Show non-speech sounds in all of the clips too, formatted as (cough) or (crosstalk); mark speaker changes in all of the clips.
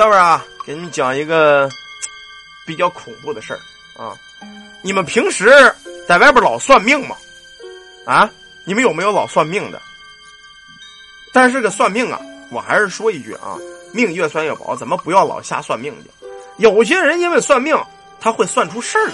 Speaker 1: 下边啊，给你们讲一个 (tsk) 比较恐怖的事儿啊。你们平时在外边老算命吗？啊，你们有没有老算命的？但是个算命啊，我还是说一句啊，命越算越薄，咱们不要老瞎算命去。有些人因为算命，他会算出事儿来。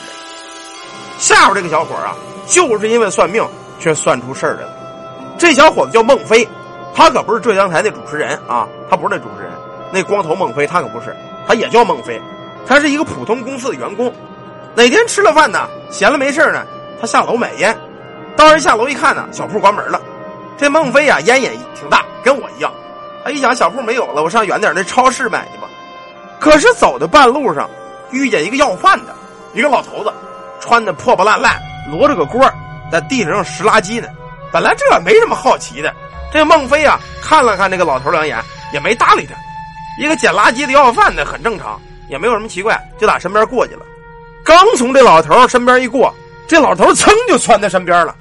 Speaker 1: 下边这个小伙啊，就是因为算命却算出事儿来了。这小伙子叫孟非，他可不是浙江台的主持人啊，他不是那主持人，那光头孟非他可不是，他也叫孟非，他是一个普通公司的员工。哪天吃了饭呢，闲了没事呢，他下楼买烟。当时下楼一看呢，小铺关门了。这孟非呀，烟瘾挺大，跟我一样。他一想，小铺没有了，我上远点那超市买去吧。可是走到半路上，遇见一个要饭的，一个老头子，穿的破破烂烂，摞着个锅，在地上拾垃圾呢。本来这没什么好奇的，这孟非啊，看了看这个老头两眼，也没搭理他。一个捡垃圾的要饭的，很正常，也没有什么奇怪，就打身边过去了。刚从这老头身边一过，这老头噌就窜他身边了。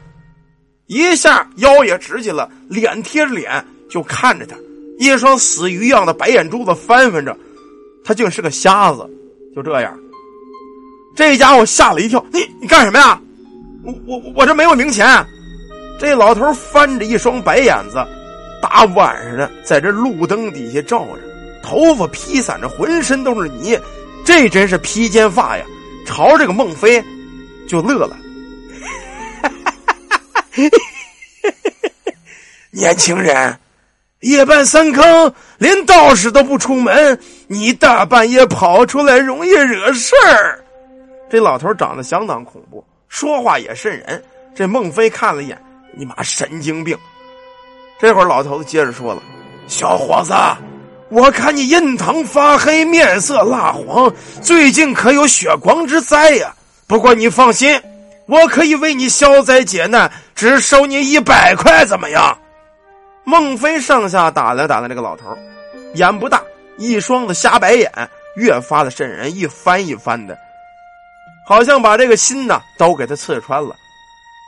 Speaker 1: 一下腰也直起了，脸贴着脸就看着他，一双死鱼一样的白眼珠子翻翻着，他竟是个瞎子。就这样，这家伙吓了一跳。你你干什么呀？我我我这没有零钱。这老头翻着一双白眼子，大晚上的在这路灯底下照着，头发披散着，浑身都是泥，这真是披肩发呀！朝这个孟非就乐了。(laughs) 年轻人，夜半三更，连道士都不出门，你大半夜跑出来，容易惹事儿。这老头长得相当恐怖，说话也瘆人。这孟非看了一眼，你妈神经病！这会儿老头子接着说了：“小伙子，我看你印堂发黑，面色蜡黄，最近可有血光之灾呀？不过你放心。”我可以为你消灾解难，只收你一百块，怎么样？孟非上下打量打量这个老头，眼不大，一双子瞎白眼，越发的渗人，一翻一翻的，好像把这个心呐都给他刺穿了。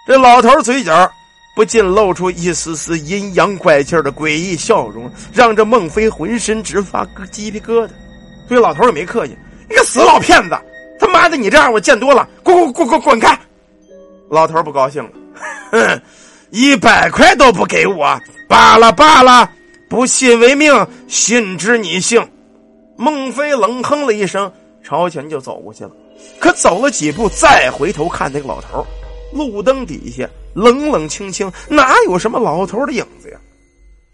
Speaker 1: 这老头嘴角不禁露出一丝丝阴阳怪气的诡异笑容，让这孟非浑身直发鸡皮疙瘩。对老头也没客气，你个死老骗子！他妈的，你这样我见多了，滚滚滚滚滚开！老头不高兴了，哼，一百块都不给我，罢了罢了，不信为命，信之你幸。孟非冷哼了一声，朝前就走过去了。可走了几步，再回头看那个老头，路灯底下冷冷清清，哪有什么老头的影子呀？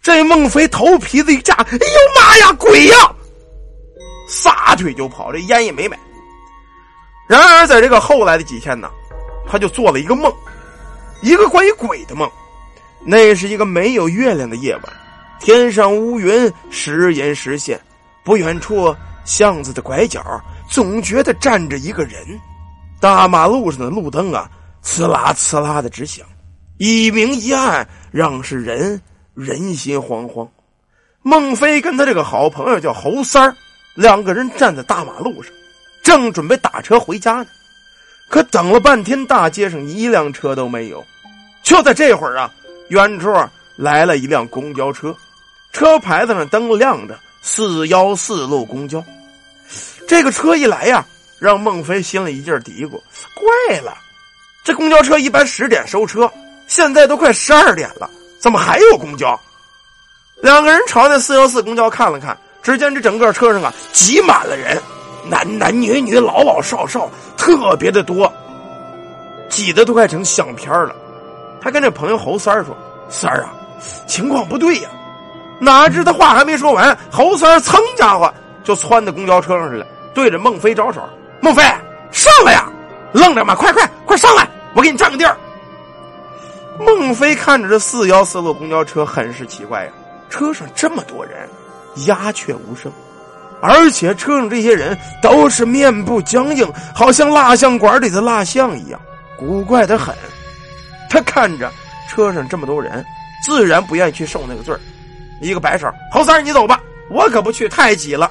Speaker 1: 这孟非头皮子一炸，哎呦妈呀，鬼呀！撒腿就跑，这烟也没买。然而，在这个后来的几天呢？他就做了一个梦，一个关于鬼的梦。那是一个没有月亮的夜晚，天上乌云时隐时现，不远处巷子的拐角总觉得站着一个人。大马路上的路灯啊，呲啦呲啦的直响，一明一暗，让是人人心惶惶。孟非跟他这个好朋友叫侯三儿，两个人站在大马路上，正准备打车回家呢。可等了半天，大街上一辆车都没有。就在这会儿啊，远处来了一辆公交车，车牌子上灯亮着“四幺四路公交”。这个车一来呀，让孟非心里一劲嘀咕：怪了，这公交车一般十点收车，现在都快十二点了，怎么还有公交？两个人朝那四幺四公交看了看，只见这整个车上啊挤满了人。男男女女、老老少少，特别的多，挤得都快成相片了。他跟这朋友侯三儿说：“三儿啊，情况不对呀！”哪知他话还没说完，侯三儿噌家伙就窜到公交车上去了，对着孟非招手：“孟非，上来呀！愣着吗？快快快上来，我给你占个地儿。”孟非看着这四幺四路公交车，很是奇怪呀，车上这么多人，鸦雀无声。而且车上这些人都是面部僵硬，好像蜡像馆里的蜡像一样，古怪的很。他看着车上这么多人，自然不愿意去受那个罪一个摆手，侯三，你走吧，我可不去，太挤了。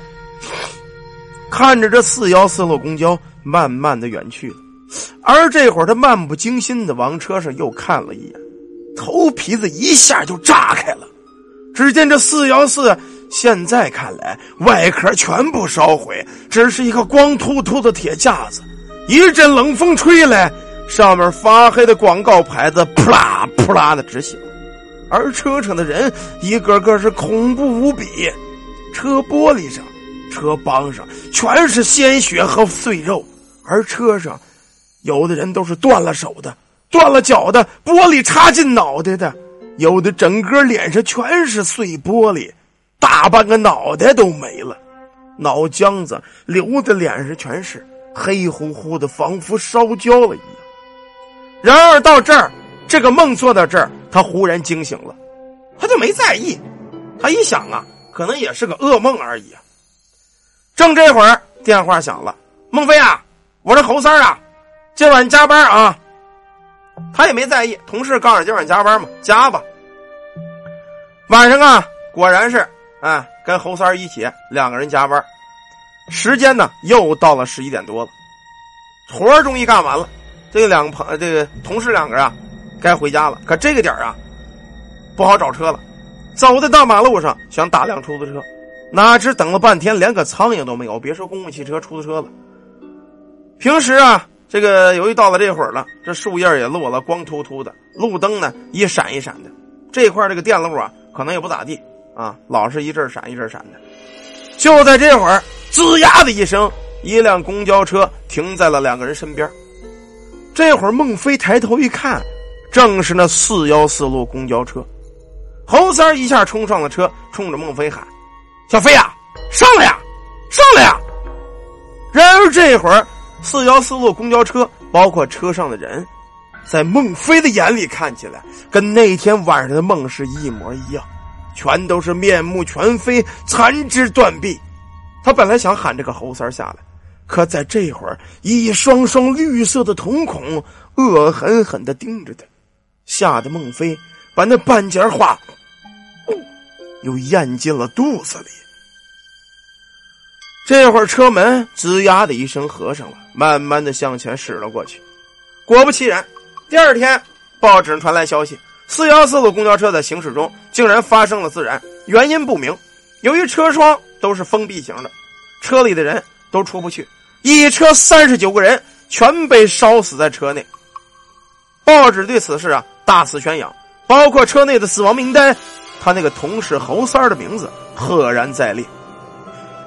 Speaker 1: 看着这四幺四路公交慢慢的远去了，而这会儿他漫不经心的往车上又看了一眼，头皮子一下就炸开了。只见这四幺四。现在看来，外壳全部烧毁，只是一个光秃秃的铁架子。一阵冷风吹来，上面发黑的广告牌子扑啦扑啦的直响，而车上的人一个个是恐怖无比。车玻璃上、车帮上全是鲜血和碎肉，而车上有的人都是断了手的、断了脚的，玻璃插进脑袋的，有的整个脸上全是碎玻璃。大半个脑袋都没了，脑浆子流的脸上全是黑乎乎的，仿佛烧焦了一样。然而到这儿，这个梦做到这儿，他忽然惊醒了，他就没在意。他一想啊，可能也是个噩梦而已啊。正这会儿，电话响了，孟非啊，我是侯三啊，今晚加班啊。他也没在意，同事告诉今晚加班嘛，加吧。晚上啊，果然是。哎，跟侯三一起，两个人加班，时间呢又到了十一点多了，活终于干完了。这两个朋，这个同事两个啊，该回家了。可这个点啊，不好找车了。走在大马路上，想打辆出租车，哪知等了半天，连个苍蝇都没有。别说公共汽车、出租车了，平时啊，这个由于到了这会儿了，这树叶也落了，光秃秃的，路灯呢一闪一闪的。这块这个电路啊，可能也不咋地。啊，老是一阵闪一阵闪的。就在这会儿，吱呀的一声，一辆公交车停在了两个人身边。这会儿，孟非抬头一看，正是那四幺四路公交车。侯三一下冲上了车，冲着孟非喊：“小飞呀，上来呀，上来呀！”然而这会儿，四幺四路公交车，包括车上的人，在孟非的眼里看起来，跟那天晚上的梦是一模一样。全都是面目全非、残肢断臂。他本来想喊这个猴三下来，可在这会儿，一双双绿色的瞳孔恶狠狠的盯着他，吓得孟非把那半截话又咽进了肚子里。这会儿车门吱呀的一声合上了，慢慢的向前驶了过去。果不其然，第二天报纸传来消息。四幺四路公交车在行驶中竟然发生了自燃，原因不明。由于车窗都是封闭型的，车里的人都出不去，一车三十九个人全被烧死在车内。报纸对此事啊大肆宣扬，包括车内的死亡名单，他那个同事侯三的名字赫然在列。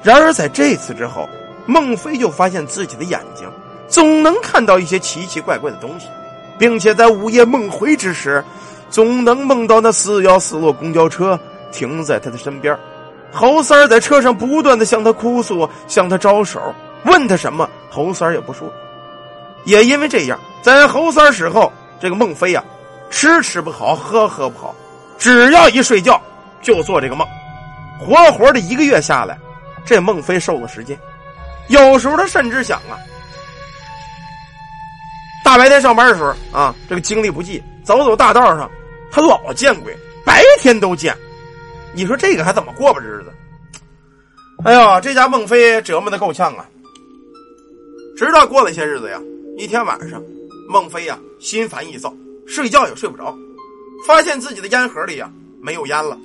Speaker 1: 然而在这次之后，孟非就发现自己的眼睛总能看到一些奇奇怪怪的东西，并且在午夜梦回之时。总能梦到那四幺四路公交车停在他的身边，侯三儿在车上不断的向他哭诉，向他招手，问他什么，侯三儿也不说。也因为这样，在侯三儿死后，这个孟非呀，吃吃不好，喝喝不好，只要一睡觉就做这个梦，活活的一个月下来，这孟非瘦了十斤。有时候他甚至想啊，大白天上班的时候啊，这个精力不济。走走大道上，他老见鬼，白天都见。你说这个还怎么过吧日子？哎呦，这家孟非折磨的够呛啊！直到过了些日子呀，一天晚上，孟非呀心烦意躁，睡觉也睡不着，发现自己的烟盒里呀没有烟了，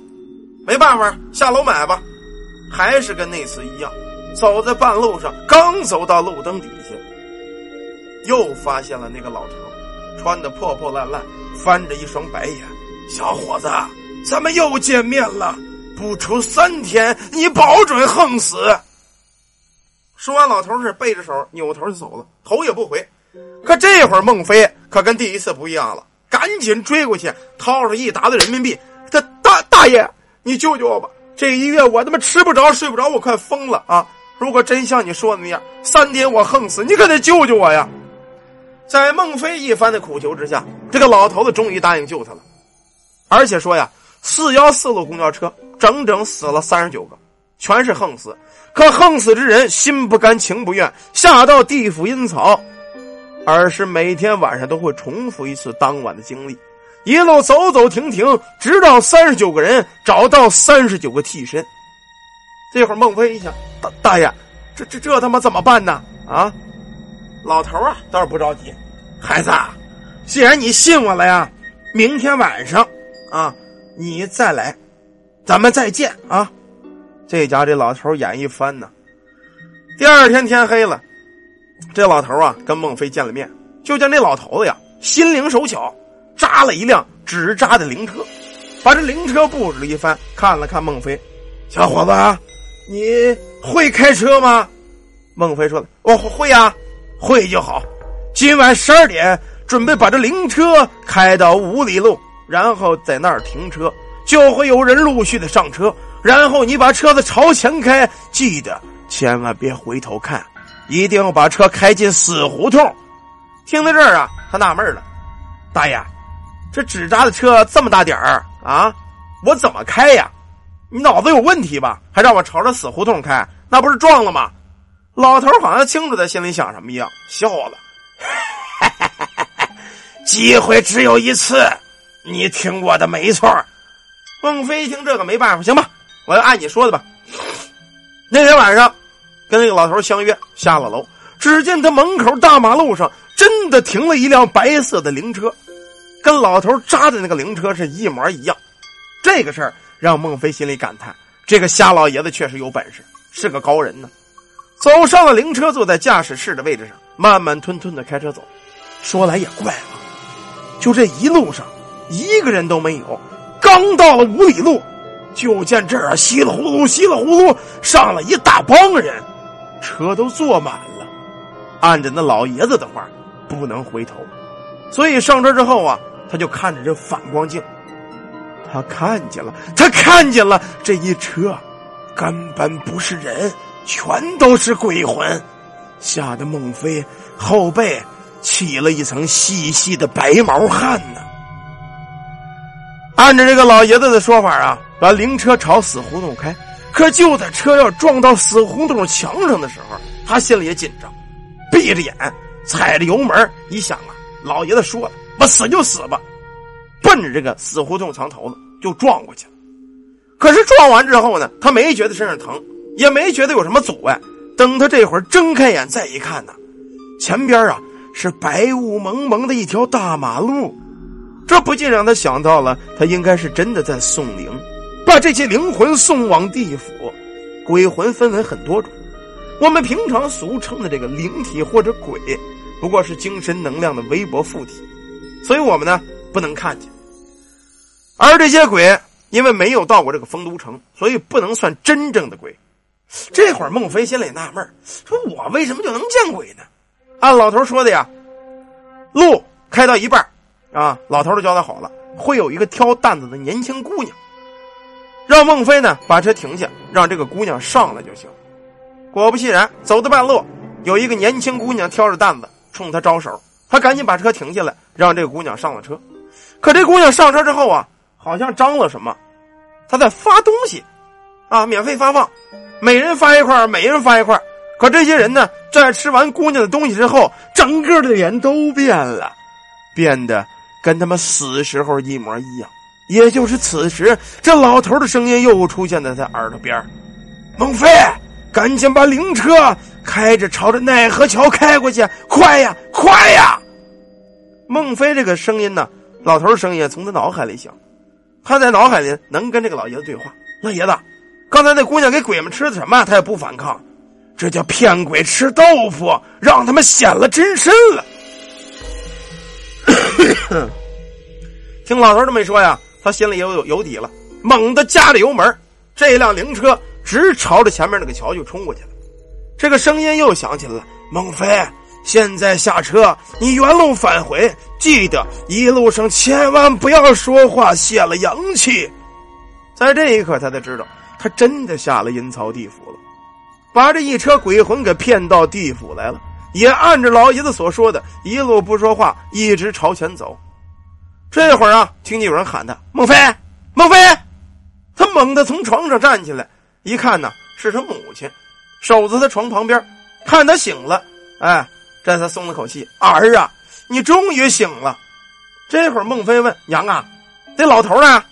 Speaker 1: 没办法，下楼买吧。还是跟那次一样，走在半路上，刚走到路灯底下，又发现了那个老头，穿的破破烂烂。翻着一双白眼，小伙子，咱们又见面了。不出三天，你保准横死。说完，老头是背着手扭头就走了，头也不回。可这会儿，孟非可跟第一次不一样了，赶紧追过去，掏出一沓子人民币。他大大爷，你救救我吧！这一月我他妈吃不着睡不着，我快疯了啊！如果真像你说的那样，三天我横死，你可得救救我呀！在孟非一番的苦求之下，这个老头子终于答应救他了，而且说呀，四幺四路公交车整整死了三十九个，全是横死。可横死之人心不甘情不愿，下到地府阴曹，而是每天晚上都会重复一次当晚的经历，一路走走停停，直到三十九个人找到三十九个替身。这会儿孟非一想，大大爷，这这这他妈怎么办呢？啊，老头啊倒是不着急。孩子，既然你信我了呀，明天晚上，啊，你再来，咱们再见啊。这家这老头眼一翻呢。第二天天黑了，这老头啊跟孟非见了面，就见这老头子呀心灵手巧，扎了一辆纸扎的灵车，把这灵车布置了一番，看了看孟非，小伙子啊，你会开车吗？孟非说了：“我会呀，会就好。今晚十二点准备把这灵车开到五里路，然后在那儿停车，就会有人陆续的上车。然后你把车子朝前开，记得千万别回头看，一定要把车开进死胡同。”听到这儿啊，他纳闷了：“大爷，这纸扎的车这么大点儿啊，我怎么开呀？你脑子有问题吧？还让我朝着死胡同开，那不是撞了吗？”老头好像清楚他心里想什么一样，笑了。(laughs) 机会只有一次，你听我的没错。孟非一听这个没办法，行吧，我就按你说的吧。那天晚上，跟那个老头相约下了楼，只见他门口大马路上真的停了一辆白色的灵车，跟老头扎的那个灵车是一模一样。这个事儿让孟非心里感叹：这个瞎老爷子确实有本事，是个高人呢。走上了灵车，坐在驾驶室的位置上，慢慢吞吞的开车走。说来也怪了，就这一路上一个人都没有。刚到了五里路，就见这儿稀里呼噜、稀里呼噜上了一大帮人，车都坐满了。按着那老爷子的话，不能回头，所以上车之后啊，他就看着这反光镜，他看见了，他看见了这一车根本不是人。全都是鬼魂，吓得孟非后背起了一层细细的白毛汗呢。按照这个老爷子的说法啊，把灵车朝死胡同开。可就在车要撞到死胡同墙上的时候，他心里也紧张，闭着眼踩着油门。一想啊，老爷子说了，我死就死吧，奔着这个死胡同墙头子就撞过去了。可是撞完之后呢，他没觉得身上疼。也没觉得有什么阻碍。等他这会儿睁开眼再一看呢，前边啊是白雾蒙蒙的一条大马路，这不禁让他想到了，他应该是真的在送灵，把这些灵魂送往地府。鬼魂分为很多种，我们平常俗称的这个灵体或者鬼，不过是精神能量的微薄附体，所以我们呢不能看见。而这些鬼因为没有到过这个丰都城，所以不能算真正的鬼。这会儿，孟非心里纳闷说：“我为什么就能见鬼呢？”按老头说的呀，路开到一半啊，老头都交代好了，会有一个挑担子的年轻姑娘，让孟非呢把车停下，让这个姑娘上来就行。果不其然，走到半路，有一个年轻姑娘挑着担子冲他招手，他赶紧把车停下来，让这个姑娘上了车。可这姑娘上车之后啊，好像张了什么，她在发东西，啊，免费发放。每人发一块，每人发一块。可这些人呢，在吃完姑娘的东西之后，整个的脸都变了，变得跟他们死时候一模一样。也就是此时，这老头的声音又出现在他耳朵边孟非，赶紧把灵车开着，朝着奈何桥开过去，快呀，快呀！”孟非这个声音呢，老头声音从他脑海里响，他在脑海里能跟这个老爷子对话。老爷子。刚才那姑娘给鬼们吃的什么？他也不反抗，这叫骗鬼吃豆腐，让他们显了真身了。(coughs) 听老头这么一说呀，他心里有有有底了，猛地加着油门，这辆灵车直朝着前面那个桥就冲过去了。这个声音又响起来了：“孟非，现在下车，你原路返回，记得一路上千万不要说话，泄了阳气。”在这一刻，他才知道。他真的下了阴曹地府了，把这一车鬼魂给骗到地府来了，也按着老爷子所说的，一路不说话，一直朝前走。这会儿啊，听见有人喊他：“孟非，孟非！”他猛地从床上站起来，一看呢，是他母亲，守在他床旁边，看他醒了，哎，这才松了口气：“儿啊，你终于醒了。”这会儿，孟非问：“娘啊，那老头呢？”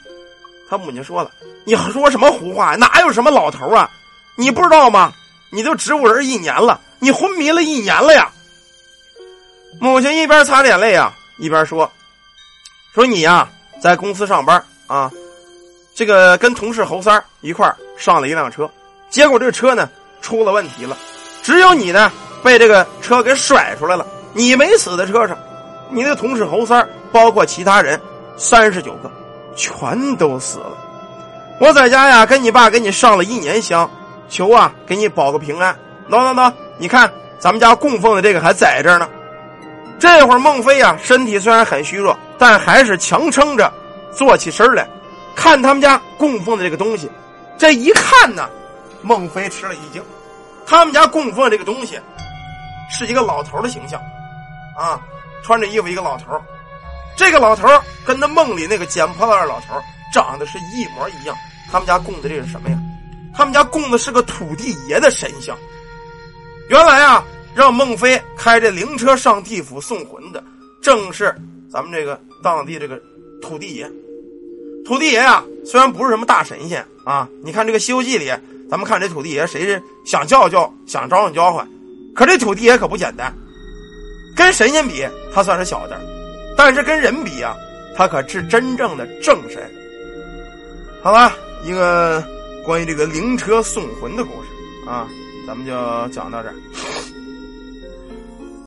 Speaker 1: 他母亲说了：“你说什么胡话？哪有什么老头啊？你不知道吗？你就植物人一年了，你昏迷了一年了呀！”母亲一边擦眼泪啊，一边说：“说你呀，在公司上班啊，这个跟同事侯三一块上了一辆车，结果这车呢出了问题了，只有你呢被这个车给甩出来了，你没死在车上，你的同事侯三包括其他人三十九个，全都死了。我在家呀，跟你爸给你上了一年香，求啊给你保个平安。喏喏喏，你看咱们家供奉的这个还在这儿呢。这会儿孟非呀，身体虽然很虚弱，但还是强撑着坐起身来，看他们家供奉的这个东西。这一看呢，孟非吃了一惊，他们家供奉这个东西是一个老头的形象，啊，穿着衣服一个老头这个老头跟那梦里那个捡破烂的老头长得是一模一样。他们家供的这是什么呀？他们家供的是个土地爷的神像。原来啊。让孟非开着灵车上地府送魂的，正是咱们这个当地这个土地爷。土地爷啊，虽然不是什么大神仙啊，你看这个《西游记》里，咱们看这土地爷，谁是想叫叫，想招呼叫唤，可这土地爷可不简单。跟神仙比，他算是小的，但是跟人比啊，他可是真正的正神。好吧，一个关于这个灵车送魂的故事啊，咱们就讲到这儿。